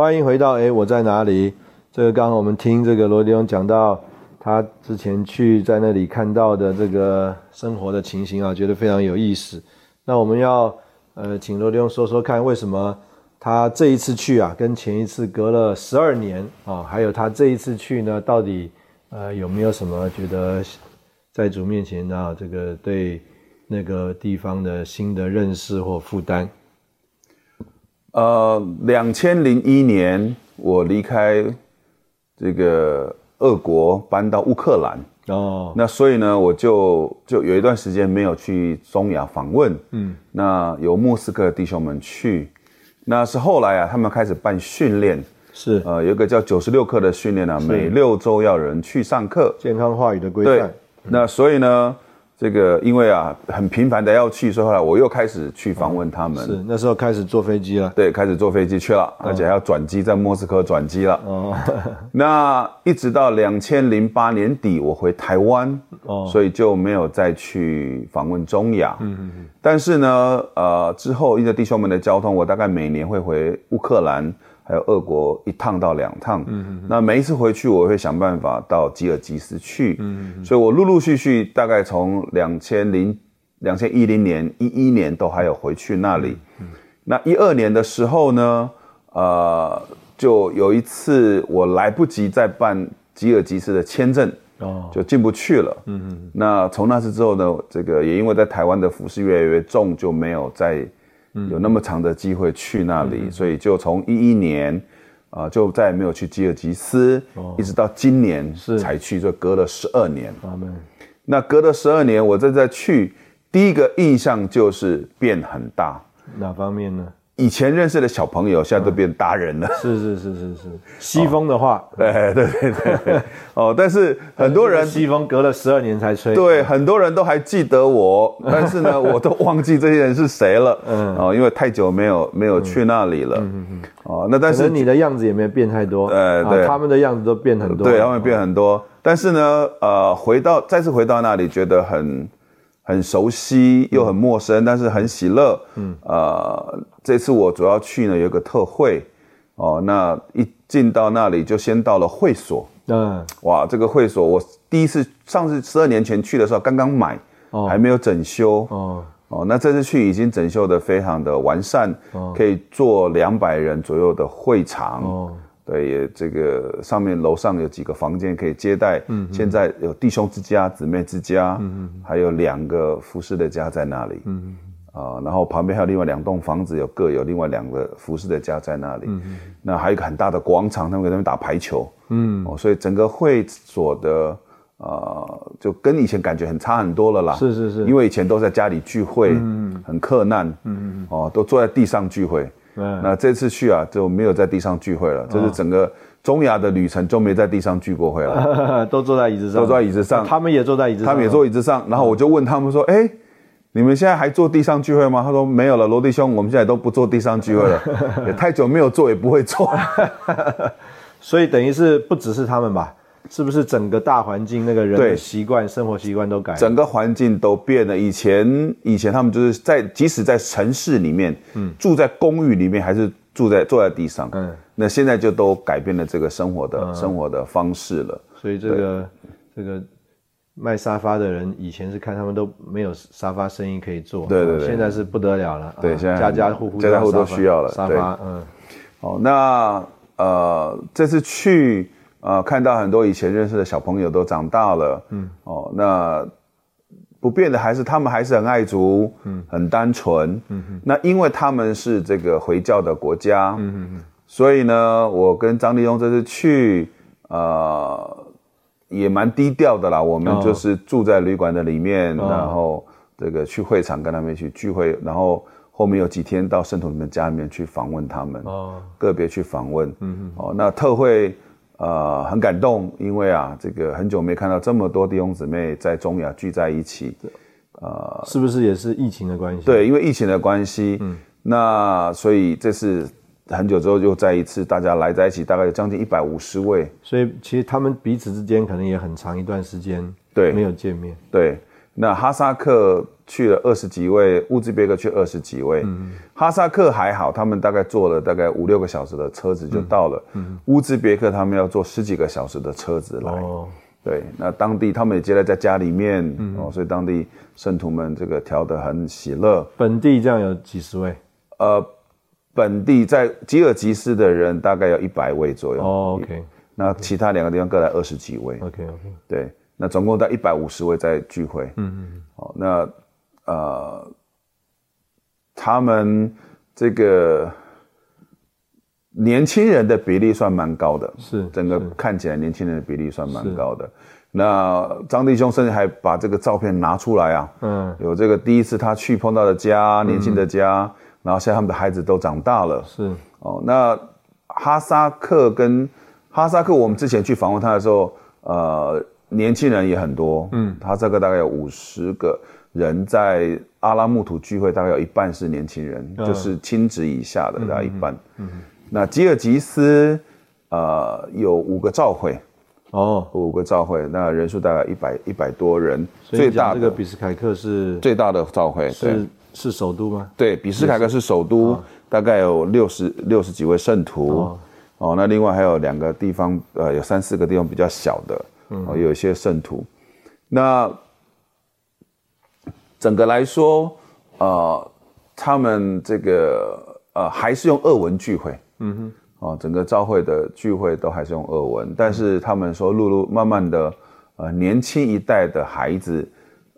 Speaker 2: 欢迎回到哎，我在哪里？这个刚刚我们听这个罗迪翁讲到他之前去在那里看到的这个生活的情形啊，觉得非常有意思。那我们要呃请罗迪翁说说看，为什么他这一次去啊，跟前一次隔了十二年啊，还有他这一次去呢，到底呃有没有什么觉得在主面前啊，这个对那个地方的新的认识或负担？
Speaker 3: 呃，两千零一年我离开这个俄国，搬到乌克兰哦。那所以呢，我就就有一段时间没有去中亚访问。嗯，那由莫斯科的弟兄们去，那是后来啊，他们开始办训练，
Speaker 2: 是
Speaker 3: 呃，有一个叫九十六课的训练啊，每六周要人去上课，
Speaker 2: 健康话语的规范。
Speaker 3: 那所以呢。这个因为啊很频繁的要去，所以后来我又开始去访问他们。
Speaker 2: 是那时候开始坐飞机了。
Speaker 3: 对，开始坐飞机去了，而且还要转机在莫斯科转机了。哦，那一直到两千零八年底我回台湾，哦，所以就没有再去访问中亚。嗯嗯嗯。但是呢，呃，之后因为弟兄们的交通，我大概每年会回乌克兰。还有俄国一趟到两趟，嗯那每一次回去我会想办法到吉尔吉斯去，嗯所以我陆陆续续大概从两千零两千一零年一一年都还有回去那里。那一二年的时候呢，呃，就有一次我来不及再办吉尔吉斯的签证，哦，就进不去了。嗯那从那次之后呢，这个也因为在台湾的服饰越来越重，就没有再。有那么长的机会去那里，所以就从一一年啊，就再也没有去吉尔吉斯，一直到今年才去，就隔了十二年。那隔了十二年，我再再去，第一个印象就是变很大。
Speaker 2: 哪方面呢？
Speaker 3: 以前认识的小朋友，现在都变大人了。
Speaker 2: 是是是是是，西风的话，
Speaker 3: 对对对对。哦，但是很多人
Speaker 2: 西风隔了十二年才吹。
Speaker 3: 对，很多人都还记得我，但是呢，我都忘记这些人是谁了。嗯。哦，因为太久没有没有去那里了。嗯嗯。
Speaker 2: 哦，那但是你的样子也没有变太多。
Speaker 3: 呃，对。
Speaker 2: 他们的样子都变很多。
Speaker 3: 对，他们变很多。但是呢，呃，回到再次回到那里，觉得很。很熟悉又很陌生，但是很喜乐。嗯，呃，这次我主要去呢，有个特会，哦，那一进到那里就先到了会所。嗯，哇，这个会所我第一次上次十二年前去的时候刚刚买，哦，还没有整修。哦，哦，那这次去已经整修的非常的完善，可以坐两百人左右的会场。哦。对，也这个上面楼上有几个房间可以接待。嗯，现在有弟兄之家、姊妹之家，嗯还有两个服饰的家在那里。嗯啊，然后旁边还有另外两栋房子，有各有另外两个服饰的家在那里。嗯那还有一个很大的广场，他们在那边打排球。嗯哦，所以整个会所的呃，就跟以前感觉很差很多了啦。
Speaker 2: 是是是，
Speaker 3: 因为以前都在家里聚会，嗯很困难。嗯嗯哦，都坐在地上聚会。那这次去啊，就没有在地上聚会了。就是整个中亚的旅程就没在地上聚过会了，
Speaker 2: 都坐在椅子上，
Speaker 3: 都坐在椅子上。
Speaker 2: 他们也坐在椅子，上，
Speaker 3: 他们也坐椅子上。然后我就问他们说：“哎，你们现在还坐地上聚会吗？”他说：“没有了，罗弟兄，我们现在都不坐地上聚会了，也太久没有坐，也不会坐。”
Speaker 2: 所以等于是不只是他们吧。是不是整个大环境那个人的习惯、生活习惯都改？
Speaker 3: 整个环境都变了。以前以前他们就是在，即使在城市里面，嗯，住在公寓里面，还是住在坐在地上，嗯，那现在就都改变了这个生活的生活的方式了。
Speaker 2: 所以这个这个卖沙发的人，以前是看他们都没有沙发生意可以做，
Speaker 3: 对对对，
Speaker 2: 现在是不得了了，
Speaker 3: 对，现在
Speaker 2: 家家户户
Speaker 3: 家家户户都需要了
Speaker 2: 沙发，嗯，
Speaker 3: 好，那呃，这次去。啊，看到很多以前认识的小朋友都长大了，嗯，哦，那不变的还是他们还是很爱族，嗯，很单纯，嗯哼，那因为他们是这个回教的国家，嗯哼哼，所以呢，我跟张立庸这次去，呃，也蛮低调的啦，我们就是住在旅馆的里面，然后这个去会场跟他们一起聚会，然后后面有几天到圣徒们家里面去访问他们，哦，个别去访问，嗯哼，哦，那特会。呃，很感动，因为啊，这个很久没看到这么多弟兄姊妹在中亚聚在一起，
Speaker 2: 呃，是不是也是疫情的关系？
Speaker 3: 对，因为疫情的关系，嗯，那所以这次很久之后又再一次大家来在一起，大概有将近一百五十位，
Speaker 2: 所以其实他们彼此之间可能也很长一段时间
Speaker 3: 对。
Speaker 2: 没有见面，
Speaker 3: 对。那哈萨克去了二十几位，乌兹别克去二十几位。嗯，哈萨克还好，他们大概坐了大概五六个小时的车子就到了。嗯，乌兹别克他们要坐十几个小时的车子来。哦，对，那当地他们也接待在家里面。嗯，哦，所以当地圣徒们这个调得很喜乐。
Speaker 2: 本地这样有几十位？呃，
Speaker 3: 本地在吉尔吉斯的人大概有一百位左右。
Speaker 2: 哦，OK。
Speaker 3: 那其他两个地方各来二十几位。
Speaker 2: OK，OK。
Speaker 3: 对。那总共在一百五十位在聚会，嗯嗯，好，那呃，他们这个年轻人的比例算蛮高的，
Speaker 2: 是
Speaker 3: 整个看起来年轻人的比例算蛮高的。那张弟兄甚至还把这个照片拿出来啊，嗯，有这个第一次他去碰到的家，年轻的家，然后现在他们的孩子都长大了，
Speaker 2: 是
Speaker 3: 哦。那哈萨克跟哈萨克，我们之前去访问他的时候，呃。年轻人也很多，嗯，他这个大概有五十个人在阿拉木图聚会，大概有一半是年轻人，就是亲子以下的大概一半。嗯，那吉尔吉斯，呃，有五个召会，哦，五个召会，那人数大概一百一百多人。
Speaker 2: 最大这个比斯凯克是
Speaker 3: 最大的召会，
Speaker 2: 是是首都吗？
Speaker 3: 对，比斯凯克是首都，大概有六十六十几位圣徒。哦，那另外还有两个地方，呃，有三四个地方比较小的。哦，有一些圣徒，那整个来说，呃，他们这个呃还是用俄文聚会，嗯哼，哦，整个教会的聚会都还是用俄文，但是他们说，陆陆慢慢的，呃，年轻一代的孩子，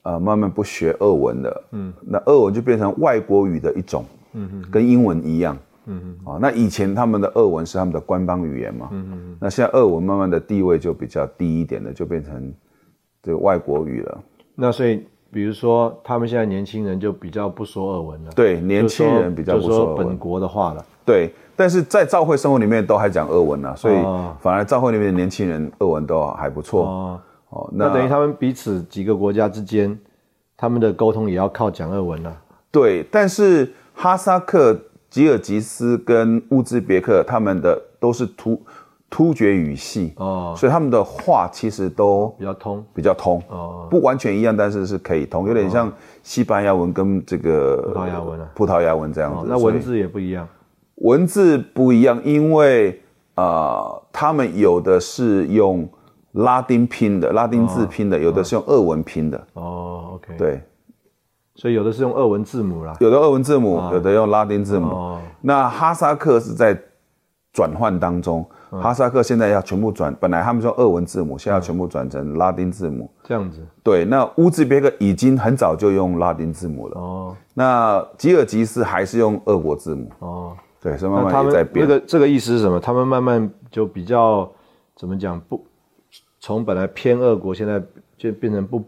Speaker 3: 呃，慢慢不学俄文了，嗯，那俄文就变成外国语的一种，嗯哼，跟英文一样，嗯嗯，啊，那以前他们的俄文是他们的官方语言嘛，嗯嗯，那现在俄文慢慢的地位就比较低一点了，就变成这个外国语了。
Speaker 2: 那所以，比如说他们现在年轻人就比较不说俄文了，
Speaker 3: 对，年轻人比较不说
Speaker 2: 本国的话了，
Speaker 3: 对。但是在教会生活里面都还讲俄文呢，所以反而教会里面的年轻人俄文都还不错。
Speaker 2: 哦，那等于他们彼此几个国家之间，他们的沟通也要靠讲俄文了。
Speaker 3: 对，但是哈萨克、吉尔吉斯跟乌兹别克他们的都是突突厥语系哦，所以他们的话其实都
Speaker 2: 比较通，
Speaker 3: 比较通哦，不完全一样，但是是可以通，有点像西班牙文跟这个
Speaker 2: 葡萄牙文啊，
Speaker 3: 葡萄牙文这样子。
Speaker 2: 那文字也不一样，
Speaker 3: 文字不一样，因为啊，他们有的是用。拉丁拼的，拉丁字拼的，有的是用俄文拼的。
Speaker 2: 哦，OK。
Speaker 3: 对，
Speaker 2: 所以有的是用俄文字母啦，
Speaker 3: 有的俄文字母，有的用拉丁字母。那哈萨克是在转换当中，哈萨克现在要全部转，本来他们说俄文字母，现在要全部转成拉丁字母。
Speaker 2: 这样子。
Speaker 3: 对，那乌兹别克已经很早就用拉丁字母了。哦。那吉尔吉斯还是用俄国字母。哦。对，所以慢慢也在变。
Speaker 2: 那个这个意思是什么？他们慢慢就比较怎么讲不？从本来偏俄国，现在就变成不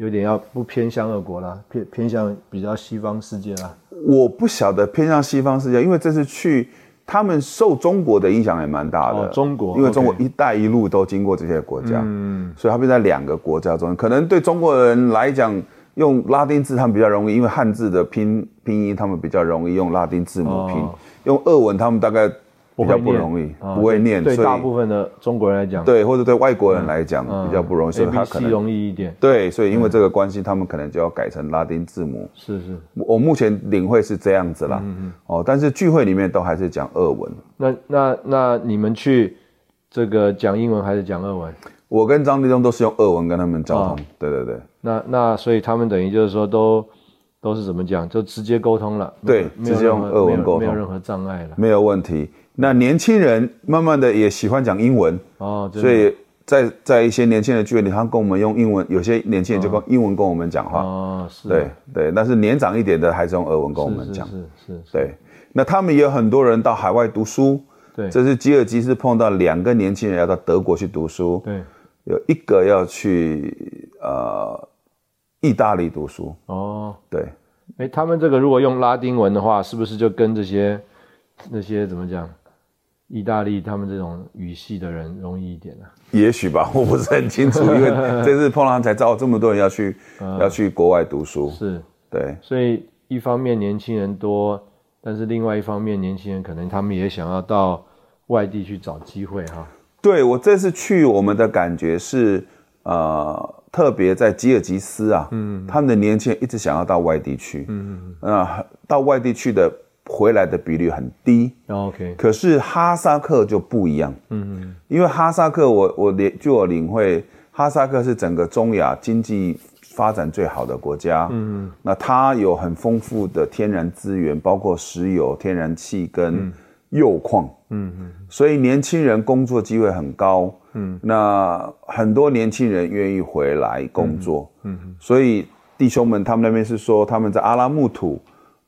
Speaker 2: 有点要不偏向俄国啦，偏偏向比较西方世界啦。
Speaker 3: 我不晓得偏向西方世界，因为这次去，他们受中国的影响也蛮大的。
Speaker 2: 中国，
Speaker 3: 因为中国“一带一路”都经过这些国家，嗯，所以他们在两个国家中，可能对中国人来讲，用拉丁字他们比较容易，因为汉字的拼拼音他们比较容易用拉丁字母拼，用俄文他们大概。比较不容易，不会念，
Speaker 2: 对大部分的中国人来讲，
Speaker 3: 对或者对外国人来讲比较不容易，
Speaker 2: 所以他可能容易一点。
Speaker 3: 对，所以因为这个关系，他们可能就要改成拉丁字母。
Speaker 2: 是是，
Speaker 3: 我目前领会是这样子啦。嗯嗯。哦，但是聚会里面都还是讲俄文。
Speaker 2: 那那那你们去这个讲英文还是讲俄文？
Speaker 3: 我跟张立东都是用俄文跟他们交通。对对对。
Speaker 2: 那那所以他们等于就是说都都是怎么讲，就直接沟通了。
Speaker 3: 对，直接用俄文沟通，
Speaker 2: 没有任何障碍了，
Speaker 3: 没有问题。那年轻人慢慢的也喜欢讲英文哦，所以在在一些年轻人聚会里，他跟我们用英文，有些年轻人就用英文跟我们讲话。哦，是，对对，但是年长一点的还是用俄文跟我们讲，
Speaker 2: 是是，
Speaker 3: 对。那他们也有很多人到海外读书，
Speaker 2: 对，
Speaker 3: 这是吉尔吉斯碰到两个年轻人要到德国去读书，
Speaker 2: 对，
Speaker 3: 有一个要去呃意大利读书。哦，对，
Speaker 2: 哎，他们这个如果用拉丁文的话，是不是就跟这些那些怎么讲？意大利他们这种语系的人容易一点啊？
Speaker 3: 也许吧，我不是很清楚，因为 这次碰上才知道这么多人要去要去国外读书。
Speaker 2: 是，
Speaker 3: 对。
Speaker 2: 所以一方面年轻人多，但是另外一方面年轻人可能他们也想要到外地去找机会哈。
Speaker 3: 对我这次去，我们的感觉是，呃，特别在吉尔吉斯啊，嗯，他们的年轻人一直想要到外地去，嗯嗯，啊，到外地去的。回来的比率很低
Speaker 2: ，OK。
Speaker 3: 可是哈萨克就不一样，嗯嗯，因为哈萨克，我我领据我领会，哈萨克是整个中亚经济发展最好的国家，嗯嗯，那它有很丰富的天然资源，包括石油、天然气跟铀矿，嗯嗯，所以年轻人工作机会很高，嗯，那很多年轻人愿意回来工作，嗯嗯，所以弟兄们，他们那边是说他们在阿拉木图。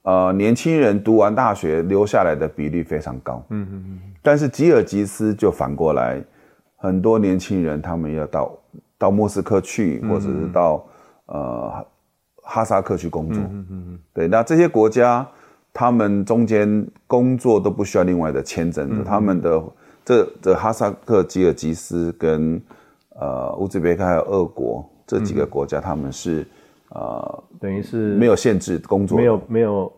Speaker 3: 呃，年轻人读完大学留下来的比例非常高。嗯嗯嗯。但是吉尔吉斯就反过来，很多年轻人他们要到到莫斯科去，或者是到呃哈萨克去工作。嗯嗯嗯。对，那这些国家他们中间工作都不需要另外的签证的。他们的这这哈萨克、吉尔吉斯跟呃乌兹别克还有俄国这几个国家，他们是。
Speaker 2: 呃，等于是
Speaker 3: 没有限制工作，
Speaker 2: 没有没有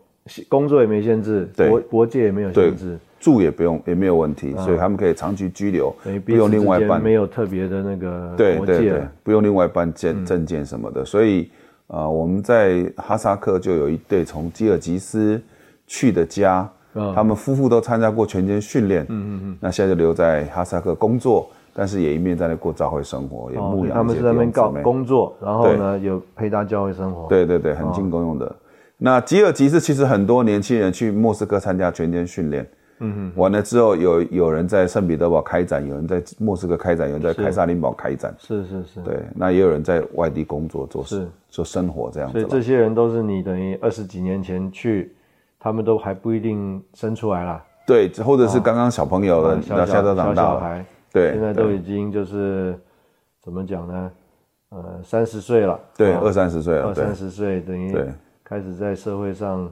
Speaker 2: 工作也没限制，国国界也没有限制，
Speaker 3: 住也不用也没有问题，所以他们可以长期居留，
Speaker 2: 不用另外办，没有特别的那个
Speaker 3: 对对对，不用另外办证证件什么的。所以啊，我们在哈萨克就有一对从吉尔吉斯去的家，他们夫妇都参加过全军训练，嗯嗯嗯，那现在就留在哈萨克工作。但是也一面在那过教会生活，也牧养
Speaker 2: 他们是在那边搞工作，然后呢有陪他教会生活。
Speaker 3: 对对对，很进公用的。那吉尔吉斯其实很多年轻人去莫斯科参加全天训练，嗯哼，完了之后有有人在圣彼得堡开展，有人在莫斯科开展，有人在凯撒林堡开展。
Speaker 2: 是是是。
Speaker 3: 对，那也有人在外地工作做事做生活这样子。
Speaker 2: 所以这些人都是你等于二十几年前去。他们都还不一定生出来啦。
Speaker 3: 对，或者是刚刚小朋友的，
Speaker 2: 小
Speaker 3: 小
Speaker 2: 孩，
Speaker 3: 对，
Speaker 2: 现在都已经就是怎么讲呢？呃，三十岁了，
Speaker 3: 对，二三十岁了，
Speaker 2: 二三十岁等于开始在社会上，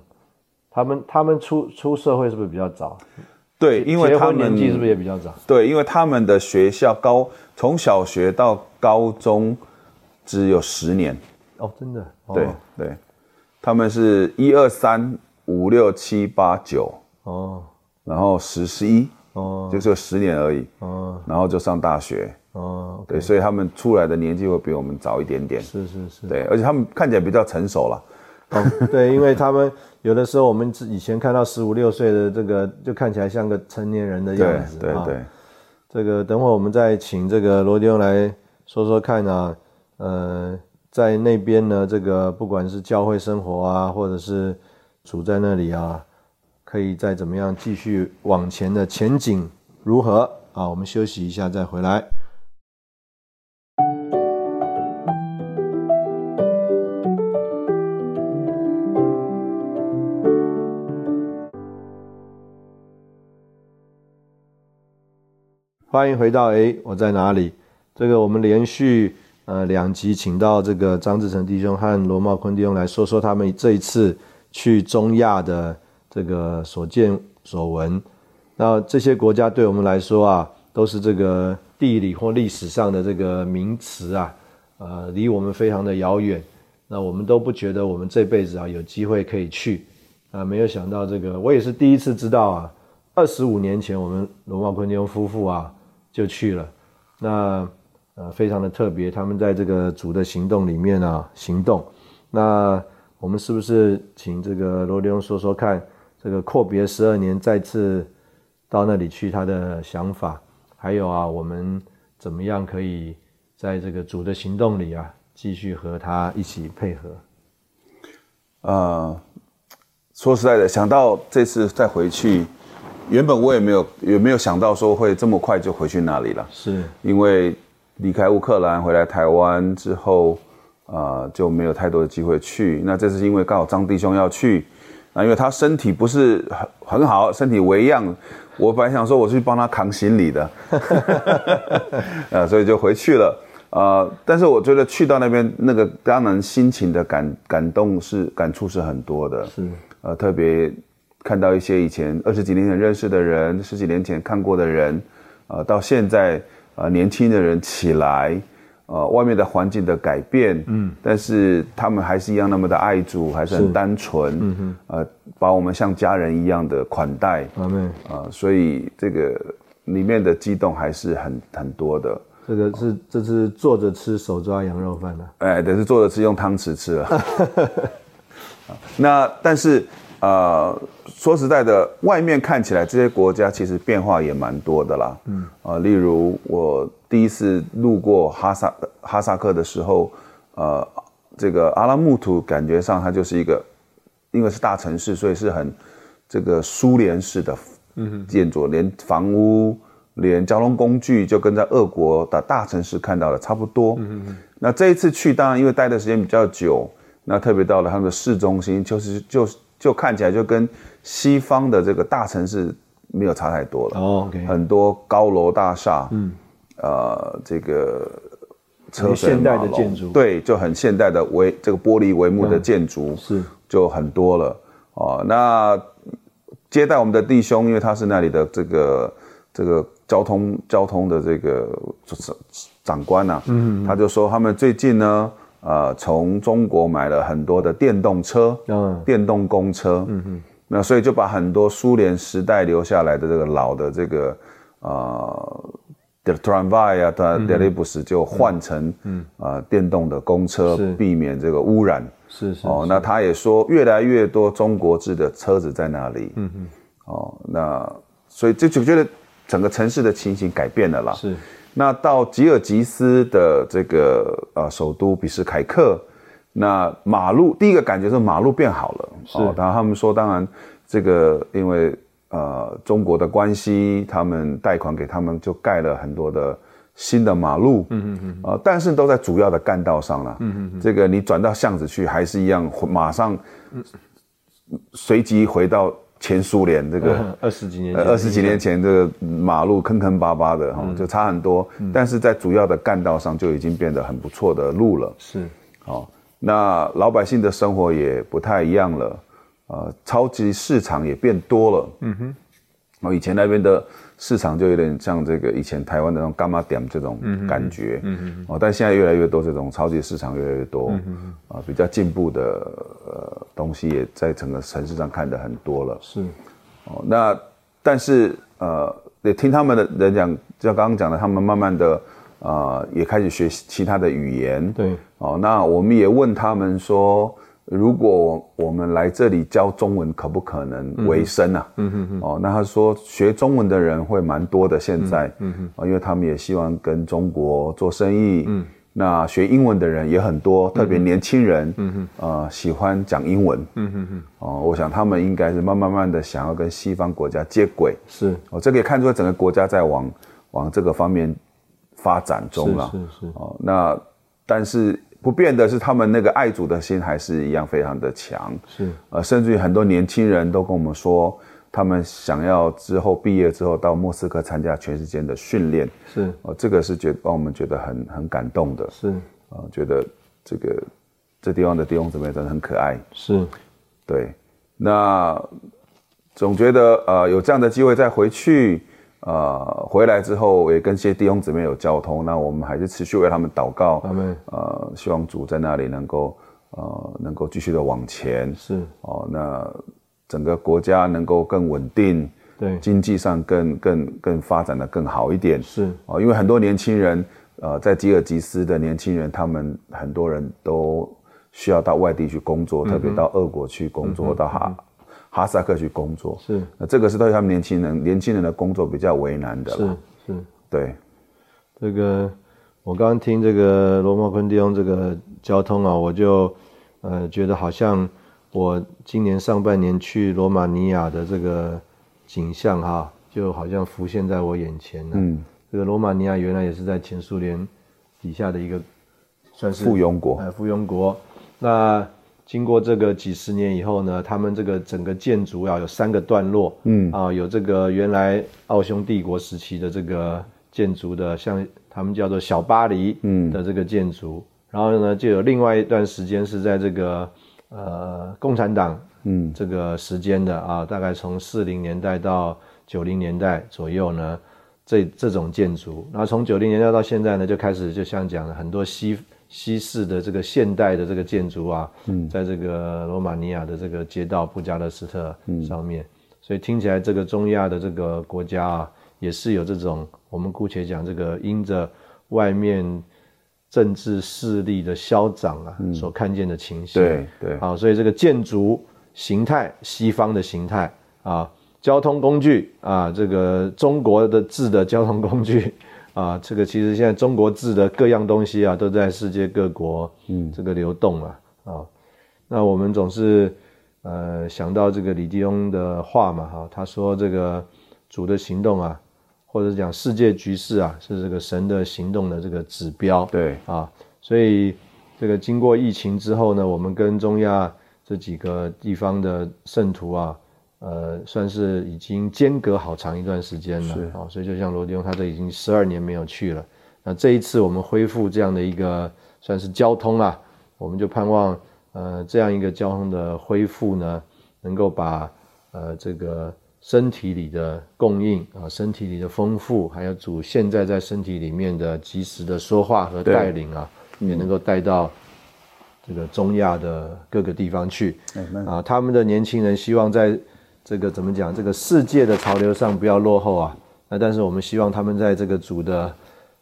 Speaker 2: 他们他们出出社会是不是比较早？
Speaker 3: 对，因为他们
Speaker 2: 年纪是不是也比较早？
Speaker 3: 对，因为他们的学校高从小学到高中只有十年。
Speaker 2: 哦，真的？
Speaker 3: 对对，他们是一二三五六七八九哦，然后十十一哦，就是十年而已哦，然后就上大学哦，对，所以他们出来的年纪会比我们早一点点。
Speaker 2: 是是是，
Speaker 3: 对，而且他们看起来比较成熟了。
Speaker 2: 哦，对，因为他们有的时候我们以前看到十五六岁的这个，就看起来像个成年人的样子。
Speaker 3: 对对对，
Speaker 2: 这个等会我们再请这个罗迪翁来说说看啊，呃。在那边呢，这个不管是教会生活啊，或者是处在那里啊，可以再怎么样继续往前的前景如何啊？我们休息一下再回来。欢迎回到哎，我在哪里？这个我们连续。呃，两集请到这个张志成弟兄和罗茂坤弟兄来说说他们这一次去中亚的这个所见所闻。那这些国家对我们来说啊，都是这个地理或历史上的这个名词啊，呃，离我们非常的遥远。那我们都不觉得我们这辈子啊有机会可以去啊，没有想到这个，我也是第一次知道啊，二十五年前我们罗茂坤弟兄夫妇啊就去了。那。呃，非常的特别，他们在这个主的行动里面啊，行动。那我们是不是请这个罗利说说看，这个阔别十二年再次到那里去，他的想法，还有啊，我们怎么样可以在这个主的行动里啊，继续和他一起配合？
Speaker 3: 呃，说实在的，想到这次再回去，原本我也没有也没有想到说会这么快就回去那里了，
Speaker 2: 是
Speaker 3: 因为。离开乌克兰回来台湾之后，啊，就没有太多的机会去。那这是因为刚好张弟兄要去，啊，因为他身体不是很很好，身体为恙。我本来想说我去帮他扛行李的，呃，所以就回去了。啊，但是我觉得去到那边，那个当然心情的感感动是感触是很多的。
Speaker 2: 是，
Speaker 3: 呃，特别看到一些以前二十几年前认识的人，十几年前看过的人，呃，到现在。呃，年轻的人起来，呃，外面的环境的改变，嗯，但是他们还是一样那么的爱主，还是很单纯，嗯哼，呃，把我们像家人一样的款待，啊，所以这个里面的激动还是很很多的。
Speaker 2: 这个是这是坐着吃手抓羊肉饭的，
Speaker 3: 哎，等是坐着吃用汤匙吃了。那但是。呃，说实在的，外面看起来这些国家其实变化也蛮多的啦。嗯，啊，例如我第一次路过哈萨哈萨克的时候，呃，这个阿拉木图感觉上它就是一个，因为是大城市，所以是很这个苏联式的建筑，连房屋、连交通工具就跟在俄国的大城市看到的差不多。嗯那这一次去，当然因为待的时间比较久，那特别到了他们的市中心，就是就是。就看起来就跟西方的这个大城市没有差太多了。哦，很多高楼大厦，嗯，呃，这个
Speaker 2: 车现代的建筑，
Speaker 3: 对，就很现代的帷这个玻璃帷幕的建筑
Speaker 2: 是
Speaker 3: 就很多了。哦，那接待我们的弟兄，因为他是那里的这个这个交通交通的这个长长官呐，嗯，他就说他们最近呢。呃，从中国买了很多的电动车，嗯，电动公车，嗯哼，那所以就把很多苏联时代留下来的这个老的这个呃，tramway 啊，的 d e l i b u s 就换成，嗯，啊，电动的公车，避免这个污染，
Speaker 2: 是是哦，
Speaker 3: 那他也说越来越多中国制的车子在那里，嗯哼，哦，那所以就就觉得整个城市的情形改变了啦，
Speaker 2: 是。
Speaker 3: 那到吉尔吉斯的这个呃首都比什凯克，那马路第一个感觉是马路变好了，
Speaker 2: 是。
Speaker 3: 然后他们说，当然这个因为呃中国的关系，他们贷款给他们就盖了很多的新的马路，嗯嗯嗯，啊，但是都在主要的干道上了，嗯嗯嗯。这个你转到巷子去还是一样，马上随即回到前苏联这个
Speaker 2: 二十几年
Speaker 3: 二十几年前这个马路坑坑巴巴的哈，就差很多。但是在主要的干道上就已经变得很不错的路了。
Speaker 2: 是，
Speaker 3: 好，那老百姓的生活也不太一样了，呃，超级市场也变多了。嗯哼，哦，以前那边的。市场就有点像这个以前台湾的那种干妈点这种感觉，哦，但现在越来越多这种超级市场越来越多，啊，比较进步的呃东西也在整个城市上看的很多了。
Speaker 2: 是，
Speaker 3: 哦，那但是呃，也听他们的人讲，就像刚刚讲的，他们慢慢的呃也开始学其他的语言。
Speaker 2: 对，
Speaker 3: 哦，那我们也问他们说。如果我们来这里教中文，可不可能为生啊？嗯哼哼。哦，那他说学中文的人会蛮多的，现在，嗯哼，哦，因为他们也希望跟中国做生意。嗯。那学英文的人也很多，特别年轻人，嗯哼，呃，喜欢讲英文。嗯哼哼。哦，我想他们应该是慢慢慢的想要跟西方国家接轨。
Speaker 2: 是。
Speaker 3: 哦，这可以看出整个国家在往往这个方面发展中了。
Speaker 2: 是是。
Speaker 3: 哦，那但是。不变的是，他们那个爱主的心还是一样非常的强。
Speaker 2: 是，
Speaker 3: 呃，甚至于很多年轻人都跟我们说，他们想要之后毕业之后到莫斯科参加全世界的训练。
Speaker 2: 是，
Speaker 3: 呃，这个是觉让我们觉得很很感动的。
Speaker 2: 是，
Speaker 3: 呃，觉得这个这地方的弟兄姊妹真的很可爱。
Speaker 2: 是，
Speaker 3: 对，那总觉得呃有这样的机会再回去。呃，回来之后也跟些弟兄姊妹有交通，那我们还是持续为他们祷告。
Speaker 2: 他们
Speaker 3: 呃，希望主在那里能够呃，能够继续的往前。
Speaker 2: 是
Speaker 3: 哦，那整个国家能够更稳定，
Speaker 2: 对，
Speaker 3: 经济上更更更发展的更好一点。
Speaker 2: 是
Speaker 3: 哦，因为很多年轻人，呃，在吉尔吉斯的年轻人，他们很多人都需要到外地去工作，特别到俄国去工作，到哈。哈萨克去工作。
Speaker 2: 是，
Speaker 3: 那这个是对他们年轻人年轻人的工作比较为难的
Speaker 2: 是是，
Speaker 3: 对，
Speaker 2: 这个我刚刚听这个罗茂坤弟兄这个交通啊，我就呃觉得好像我今年上半年去罗马尼亚的这个景象哈，就好像浮现在我眼前了。嗯，这个罗马尼亚原来也是在前苏联底下的一个算是
Speaker 3: 附庸国，
Speaker 2: 哎，附庸国，那。经过这个几十年以后呢，他们这个整个建筑啊有三个段落，嗯。啊有这个原来奥匈帝国时期的这个建筑的，像他们叫做小巴黎嗯。的这个建筑，然后呢就有另外一段时间是在这个呃共产党嗯。这个时间的啊，大概从四零年代到九零年代左右呢，这这种建筑，然后从九零年代到现在呢就开始就像讲了很多西。西式的这个现代的这个建筑啊，在这个罗马尼亚的这个街道布加勒斯特上面，所以听起来这个中亚的这个国家啊，也是有这种我们姑且讲这个因着外面政治势力的消长啊所看见的情形。
Speaker 3: 对对，
Speaker 2: 好，所以这个建筑形态，西方的形态啊，交通工具啊，这个中国的制的交通工具。啊，这个其实现在中国制的各样东西啊，都在世界各国，嗯，这个流动啊，啊，那我们总是，呃，想到这个李弟翁的话嘛，哈，他说这个主的行动啊，或者讲世界局势啊，是这个神的行动的这个指标，
Speaker 3: 对，
Speaker 2: 啊，所以这个经过疫情之后呢，我们跟中亚这几个地方的圣徒啊。呃，算是已经间隔好长一段时间了，啊，所以就像罗迪翁，他都已经十二年没有去了。那这一次我们恢复这样的一个算是交通啊，我们就盼望，呃，这样一个交通的恢复呢，能够把呃这个身体里的供应啊，身体里的丰富，还有主现在在身体里面的及时的说话和带领啊，也能够带到这个中亚的各个地方去。啊，他们的年轻人希望在。这个怎么讲？这个世界的潮流上不要落后啊！那但是我们希望他们在这个主的，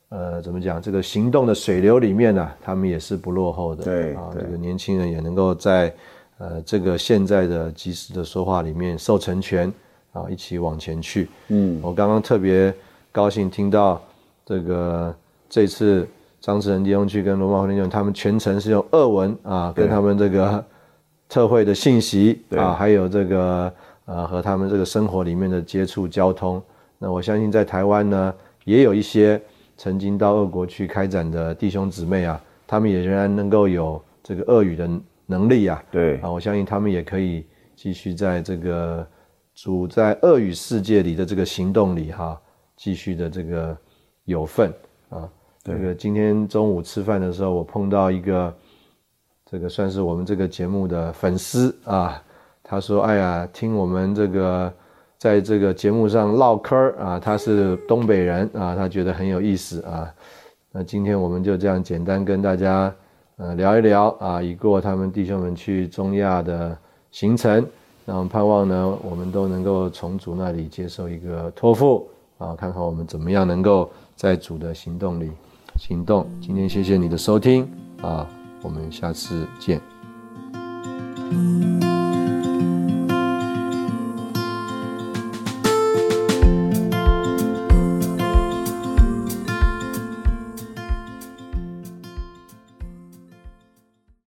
Speaker 2: 呃，怎么讲？这个行动的水流里面呢，他们也是不落后的。
Speaker 3: 对
Speaker 2: 啊，这个年轻人也能够在呃这个现在的及时的说话里面受成全啊，一起往前去。嗯，我刚刚特别高兴听到这个这次张志仁弟兄去跟罗马弟兄，他们全程是用俄文啊，跟他们这个特会的信息啊，还有这个。啊，和他们这个生活里面的接触交通，那我相信在台湾呢，也有一些曾经到俄国去开展的弟兄姊妹啊，他们也仍然能够有这个俄语的能力啊。
Speaker 3: 对
Speaker 2: 啊，我相信他们也可以继续在这个主在恶语世界里的这个行动里哈，继续的这个有份啊。这个今天中午吃饭的时候，我碰到一个这个算是我们这个节目的粉丝啊，他说：“哎呀，听我们这个在这个节目上唠嗑儿啊，他是东北人啊，他觉得很有意思啊。那今天我们就这样简单跟大家呃聊一聊啊，已过他们弟兄们去中亚的行程，那我们盼望呢，我们都能够从主那里接受一个托付啊，看看我们怎么样能够在主的行动里。”行动，今天谢谢你的收听啊，我们下次见。